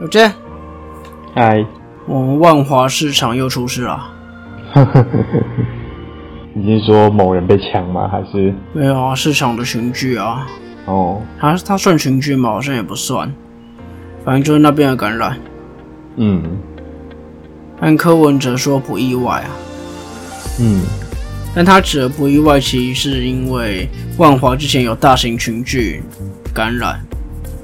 有见，嗨，我们万华市场又出事了。你是说某人被抢吗？还是？没有啊，市场的群聚啊，哦，他他算群聚吗？好像也不算，反正就是那边的感染。嗯。但柯文哲说不意外啊，嗯。但他指的不意外，其实是因为万华之前有大型群聚感染，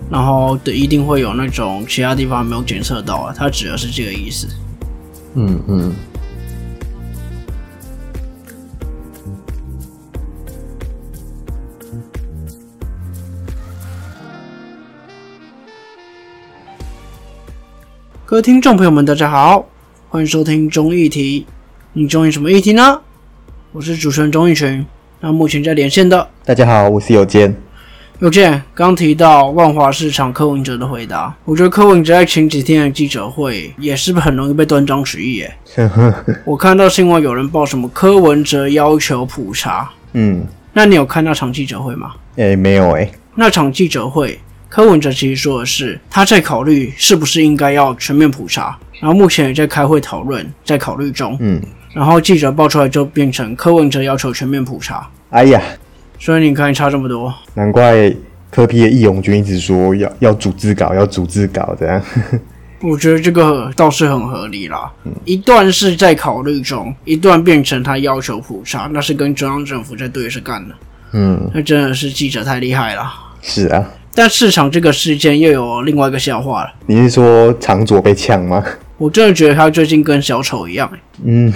然后的一定会有那种其他地方没有检测到啊，他指的是这个意思。嗯嗯，各位听众朋友们，大家好，欢迎收听中议题。你中意什么议题呢？我是主持人钟义群。那目前在连线的大家好，我是有健。有见，刚提到万华市场柯文哲的回答，我觉得柯文哲在前几天的记者会也是很容易被断章取义。耶。我看到新闻有人报什么柯文哲要求普查，嗯，那你有看那场记者会吗？诶、没有诶、那场记者会，柯文哲其实说的是他在考虑是不是应该要全面普查，然后目前也在开会讨论，在考虑中。嗯，然后记者爆出来就变成柯文哲要求全面普查，哎呀，所以你看差这么多。难怪科批的义勇军一直说要要组织稿，要组织稿这样。我觉得这个倒是很合理啦。一段是在考虑中，一段变成他要求普查，那是跟中央政府在对着干的。嗯，那真的是记者太厉害了。是啊，但市场这个事件又有另外一个笑话了。你是说长左被呛吗？我真的觉得他最近跟小丑一样、欸嗯，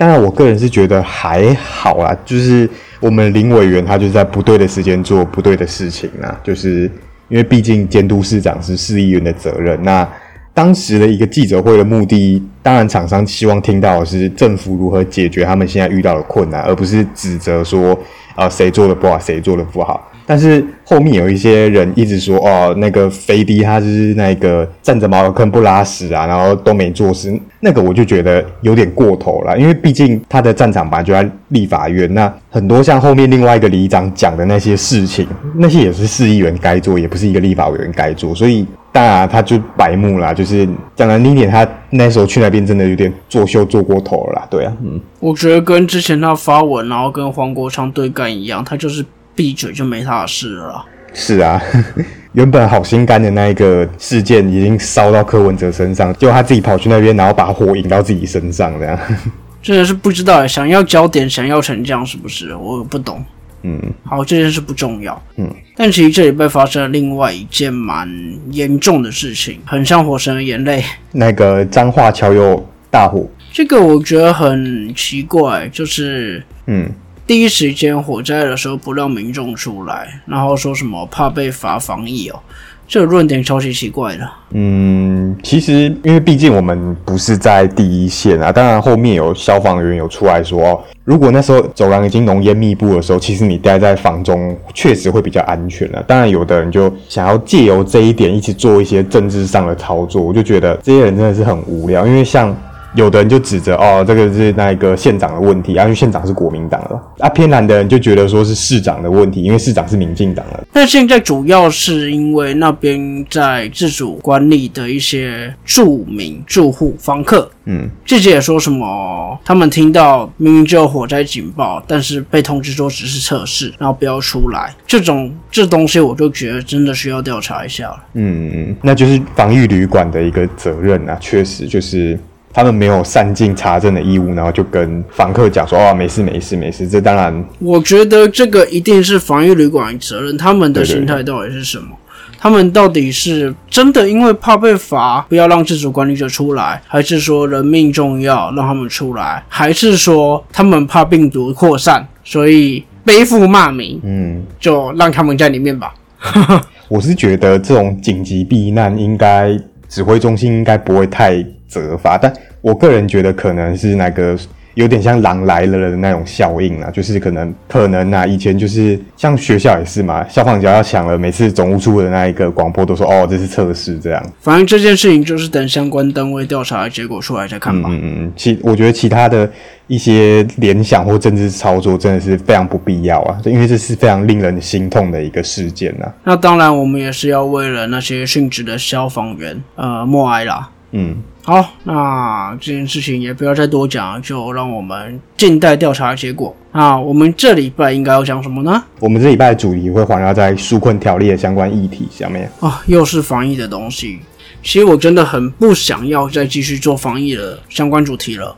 当然，我个人是觉得还好啦，就是我们林委员他就是在不对的时间做不对的事情啦，就是因为毕竟监督市长是市议员的责任。那当时的一个记者会的目的，当然厂商希望听到的是政府如何解决他们现在遇到的困难，而不是指责说啊谁做的不好，谁做的不好。但是后面有一些人一直说哦，那个飞的他是那个站着茅坑不拉屎啊，然后都没做事，那个我就觉得有点过头了，因为毕竟他的战场本来就在立法院，那很多像后面另外一个里长讲的那些事情，那些也是市议员该做，也不是一个立法委员该做，所以当然他就白目啦，就是讲难听点，他那时候去那边真的有点作秀做过头了啦，对啊，嗯，我觉得跟之前他发文，然后跟黄国昌对干一样，他就是闭嘴就没他的事了。是啊，原本好心肝的那一个事件已经烧到柯文哲身上，结果他自己跑去那边，然后把火引到自己身上，这样。真的是不知道欸想要焦点，想要成这样是不是？我不懂。嗯好，这件事不重要。嗯，但其实这里被发生了另外一件蛮严重的事情，很像《火神的眼泪》。那个彰化桥有大火，这个我觉得很奇怪，就是嗯第一时间火灾的时候不让民众出来，然后说什么怕被罚防疫哦，这个论点超级奇怪的。嗯，其实因为毕竟我们不是在第一线啊，当然后面有消防员有出来说，哦如果那时候走廊已经浓烟密布的时候，其实你待在房中确实会比较安全了。当然，有的人就想要借由这一点一起做一些政治上的操作，我就觉得这些人真的是很无聊，因为像。有的人就指责哦，这个是那个县长的问题，啊，因为县长是国民党了。啊，偏蓝的人就觉得说是市长的问题，因为市长是民进党了。那现在主要是因为那边在自主管理的一些住民、住户、房客，嗯，自己也说什么，他们听到明明就有火灾警报，但是被通知说只是测试，然后不要出来，这种这东西我就觉得真的需要调查一下了。嗯，嗯，那就是防疫旅馆的一个责任啊，确实就是他们没有善尽查证的义务，然后就跟房客讲说哦，没事没事没事，这当然我觉得这个一定是防疫旅馆的责任，他们的心态到底是什么？他们到底是真的因为怕被罚，不要让自主管理者出来，还是说人命重要让他们出来，还是说他们怕病毒扩散，所以背负骂名，嗯，就让他们在里面吧？我是觉得这种紧急避难应该指挥中心应该不会太责罚，但我个人觉得可能是那个有点像狼来了的那种效应啊，就是可能可能啊，以前就是像学校也是嘛，消防只要响了，每次总务处的那一个广播都说哦，这是测试这样。反正这件事情就是等相关单位调查的结果出来再看吧。嗯嗯，其我觉得其他的一些联想或政治操作真的是非常不必要啊，因为这是非常令人心痛的一个事件呐、那当然，我们也是要为了那些殉职的消防员呃默哀啦。嗯，好，那这件事情也不要再多讲了，就让我们静待调查结果。那我们这礼拜应该要讲什么呢？我们这礼拜的主题会环绕在纾困条例的相关议题上面。啊，又是防疫的东西。其实我真的很不想要再继续做防疫的相关主题了，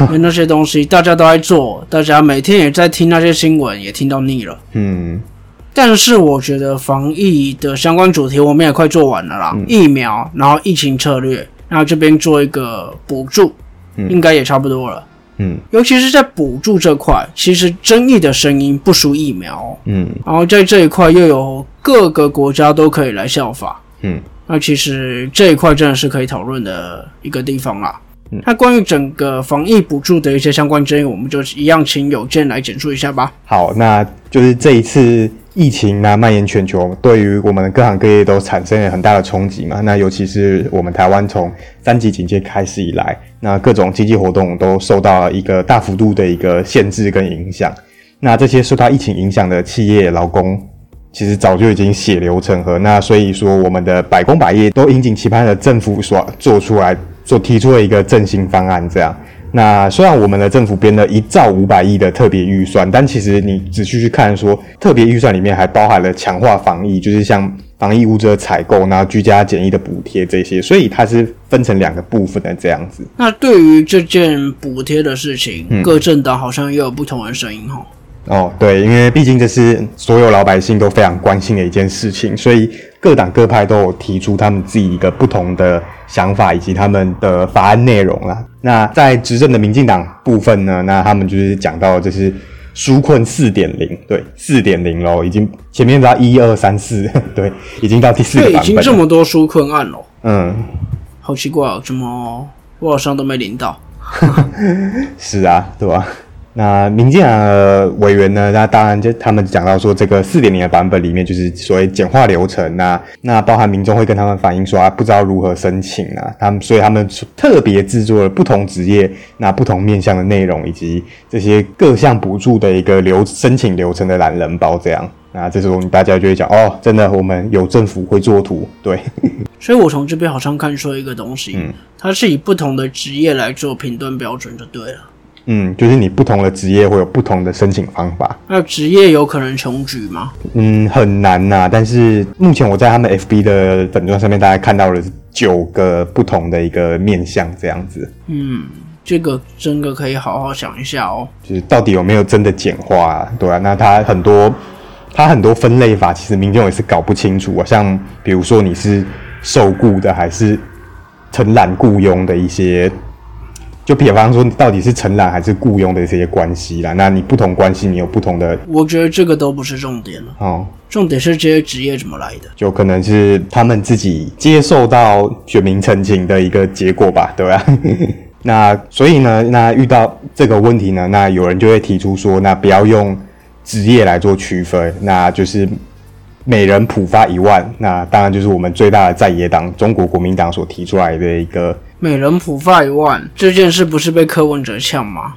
因为那些东西大家都在做，大家每天也在听那些新闻，也听到腻了。嗯，但是我觉得防疫的相关主题我们也快做完了啦，疫苗，然后疫情策略，然后这边做一个补助，应该也差不多了。嗯，尤其是在补助这块，其实争议的声音不输疫苗哦、嗯然后在这一块又有各个国家都可以来效法，嗯，那其实这一块真的是可以讨论的一个地方啦。嗯那关于整个防疫补助的一些相关争议，我们就一样请有健来简述一下吧。好，那就是这一次疫情呢蔓延全球，对于我们各行各业都产生了很大的冲击嘛。那尤其是我们台湾从三级警戒开始以来，那各种经济活动都受到了一个大幅度的一个限制跟影响。那这些受到疫情影响的企业劳工，其实早就已经血流成河。那所以说，我们的百工百业都引颈期盼的政府所做出来，所提出了一个振兴方案，这样。那虽然我们的政府编了一兆五百亿的特别预算，但其实你仔细去看说，特别预算里面还包含了强化防疫，就是像防疫物资的采购，然后居家检疫的补贴这些，所以它是分成两个部分的这样子。那对于这件补贴的事情，嗯各政党好像也有不同的声音哈。哦，对，因为毕竟这是所有老百姓都非常关心的一件事情，所以各党各派都有提出他们自己一个不同的想法以及他们的法案内容啦。那在执政的民进党部分呢，那他们就是讲到就是纾困四点零，对，四点零喽，已经前面到一二三四，对，已经到第四个对，已版本了。经这么多纾困案了，嗯，好奇怪哦，怎么我好像都没领到？是啊，对吧？那民进党的委员呢？那当然就他们讲到说，这个四点零的版本里面就是所谓简化流程那那包含民众会跟他们反映说啊，不知道如何申请啊，他们所以他们特别制作了不同职业那不同面向的内容，以及这些各项补助的一个流申请流程的懒人包这样。那这时候大家就会讲哦，真的我们有政府会做图，对，所以我从这边好像看出了一个东西，嗯它是以不同的职业来做评断标准就对了。嗯，就是你不同的职业会有不同的申请方法。那职业有可能穷举吗？嗯，很难呐、但是目前我在他们 FB 的粉钻上面，大概看到了九个不同的一个面向，这样子，嗯这个真的可以好好想一下哦。就是到底有没有真的简化啊？对啊，那它很多，它很多分类法，其实民众也是搞不清楚啊。像比如说你是受雇的还是承揽雇佣的一些，就比方说你到底是承揽还是雇佣的这些关系啦。那你不同关系，你有不同的我觉得这个都不是重点了，哦。重点是这些职业怎么来的。就可能是他们自己接受到选民陈情的一个结果吧，对吧、那所以呢，那遇到这个问题呢，那有人就会提出说，那不要用职业来做区分，那就是每人普发一万。那当然就是我们最大的在野党中国国民党所提出来的一个每人普发一万这件事不是被柯文哲呛吗？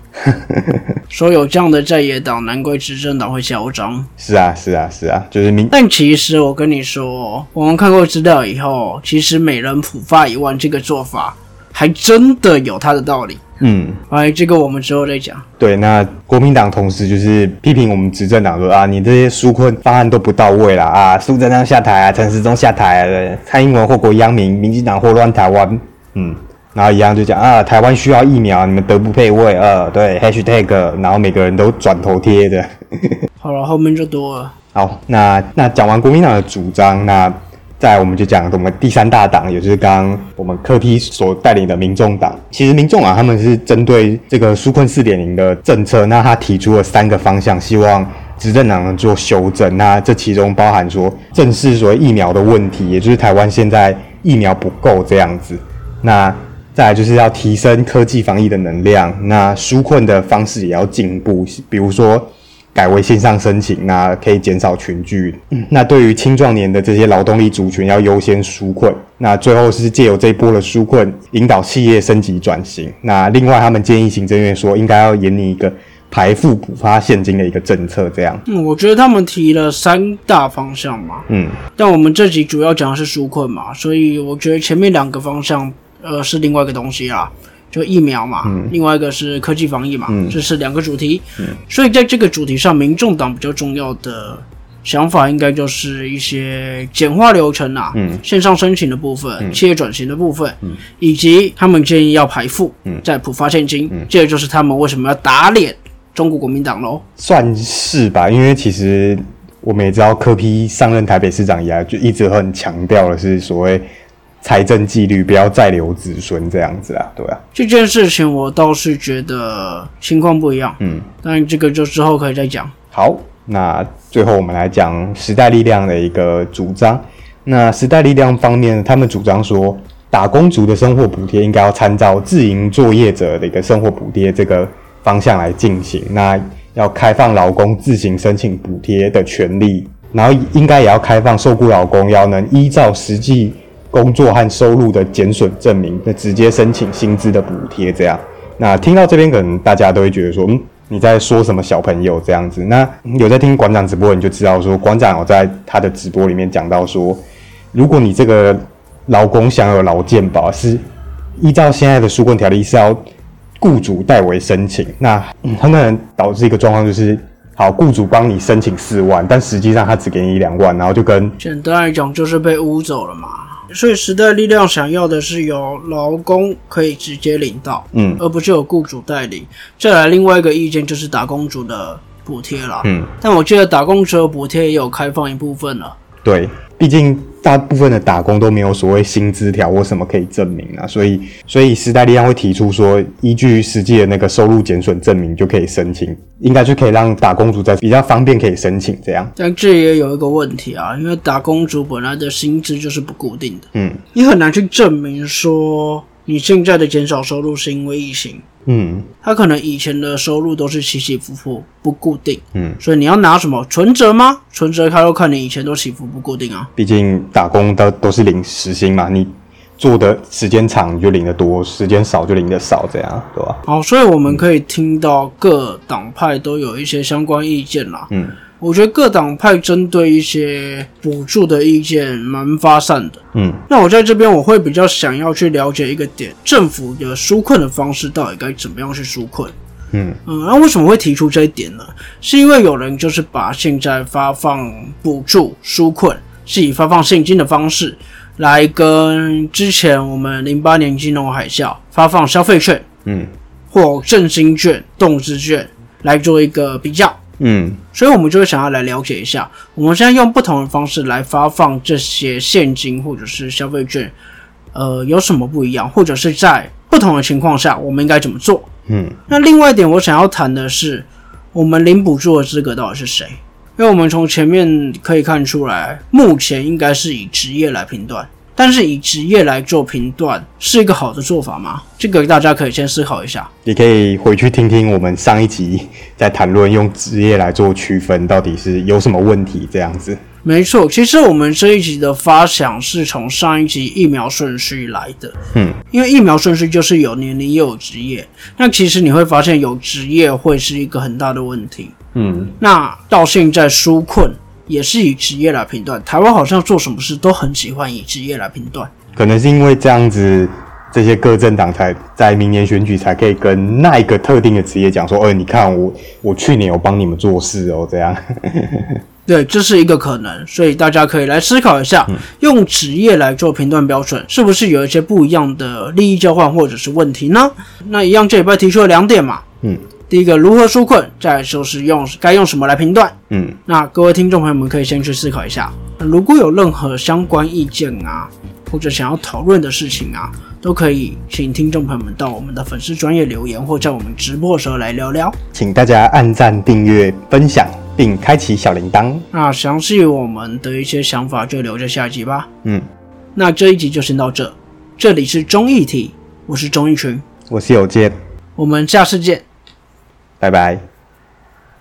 说有这样的在野党，难怪执政党会嚣张。是啊，是啊，是啊，就是民但其实我跟你说，我们看过资料以后，其实每人普发一万这个做法，还真的有它的道理。嗯。哎，这个我们之后再讲。对，那国民党同时就是批评我们执政党说啊，你这些纾困方案都不到位啦啊，苏贞昌下台啊，陈时中下台啊，蔡英文祸国殃民，民进党祸乱台湾，嗯，然后一样就讲啊，台湾需要疫苗，你们德不配位，呃，对，hashtag，然后每个人都转头贴的。好了，后面就多了。好，那那讲完国民党的主张，那再我们就讲我们第三大党，也就是刚刚我们柯批所带领的民众党。其实民众啊他们是针对这个纾困四点零的政策，那他提出了三个方向，希望执政党能做修正。那这其中包含说正视所谓疫苗的问题，也就是台湾现在疫苗不够这样子。那再来就是要提升科技防疫的能量，那纾困的方式也要进步，比如说改为线上申请，那可以减少群聚。那对于青壮年的这些劳动力族群，要优先纾困。那最后是借由这一波的纾困，引导企业升级转型。那另外，他们建议行政院说，应该要研拟一个排付补发现金的一个政策，这样。嗯，我觉得他们提了三大方向嘛。嗯，但我们这集主要讲的是纾困嘛，所以我觉得前面两个方向。呃，是另外一个东西啊，就疫苗嘛，另外一个是科技防疫嘛，这是两个主题。所以在这个主题上，民众党比较重要的想法，应该就是一些简化流程啊，线上申请的部分、企业转型的部分，以及他们建议要排付，再普发现金。这就是他们为什么要打脸中国国民党喽？算是吧，因为其实我们也知道，柯批上任台北市长以来，就一直很强调的是所谓。财政纪律不要再留子孙这样子啊，对啊。这件事情我倒是觉得情况不一样，嗯，但这个就之后可以再讲。好，那最后我们来讲时代力量的一个主张。那时代力量方面，他们主张说，打工族的生活补贴应该要参照自营作业者的一个生活补贴这个方向来进行。那要开放劳工自行申请补贴的权利，然后应该也要开放受雇劳工要能依照实际。工作和收入的减损证明，那直接申请薪资的补贴，这样。那听到这边，可能大家都会觉得说，嗯，你在说什么小朋友这样子？那有在听馆长直播，你就知道说，馆长有在他的直播里面讲到说，如果你这个劳工享有劳健保，是依照现在的纾困条例是要雇主代为申请，那他可能导致一个状况就是，好，雇主帮你申请四万，但实际上他只给你两万，然后就跟简单来讲就是被污走了嘛。所以时代力量想要的是由劳工可以直接领到，嗯，而不是有雇主代理。再来另外一个意见就是打工族的补贴了，嗯，但我记得打工族的补贴也有开放一部分了，对。毕竟大部分的打工都没有所谓薪资条或什么可以证明啊，所以所以时代力量会提出说，依据实际的那个收入减损证明就可以申请，应该就可以让打工族在比较方便可以申请这样。但这也有一个问题啊，因为打工族本来的薪资就是不固定的，嗯，你很难去证明说你现在的减少收入是因为疫情。嗯，他可能以前的收入都是起起伏伏不固定，嗯，所以你要拿什么存折吗？存折他都看你以前都起伏不固定啊。毕竟打工的都是领时薪嘛，你做的时间长你就领的多，时间少就领的少，这样对吧？好，所以我们可以听到各党派都有一些相关意见啦。嗯。我觉得各党派针对一些补助的意见蛮发散的。嗯，那我在这边我会比较想要去了解一个点，政府的纾困的方式到底该怎么样去纾困？嗯嗯，那为什么会提出这一点呢？是因为有人就是把现在发放补助纾困是以发放现金的方式来跟之前我们零八年金融海啸发放消费券，嗯，或振兴券、动资券来做一个比较。嗯，所以我们就会想要来了解一下，我们现在用不同的方式来发放这些现金或者是消费券，呃，有什么不一样，或者是在不同的情况下，我们应该怎么做？嗯，那另外一点，我想要谈的是，我们领补助的资格到底是谁？因为我们从前面可以看出来，目前应该是以职业来评断。但是以职业来做评断是一个好的做法吗？这个大家可以先思考一下。你可以回去听听我们上一集在谈论用职业来做区分到底是有什么问题这样子。没错，其实我们这一集的发想是从上一集疫苗顺序来的。嗯，因为疫苗顺序就是有年龄又有职业，那其实你会发现有职业会是一个很大的问题。嗯，那到现在纾困。也是以职业来评断，台湾好像做什么事都很喜欢以职业来评断，可能是因为这样子，这些各政党才在明年选举才可以跟那一个特定的职业讲说，呃，你看我我去年有帮你们做事哦，这样。对，这是一个可能，所以大家可以来思考一下，用职业来做评断标准，是不是有一些不一样的利益交换或者是问题呢？那一样这礼拜提出了两点嘛，嗯。第一个如何纾困，再就是用该用什么来评断。嗯，那各位听众朋友们可以先去思考一下。如果有任何相关意见啊，或者想要讨论的事情啊，都可以请听众朋友们到我们的粉丝专业留言，或在我们直播的时候来聊聊。请大家按赞、订阅、分享，并开启小铃铛。那详细我们的一些想法就留着下集吧。嗯，那这一集就先到这。这里是中议题。我是综艺群，我是有健，我们下次见。拜拜。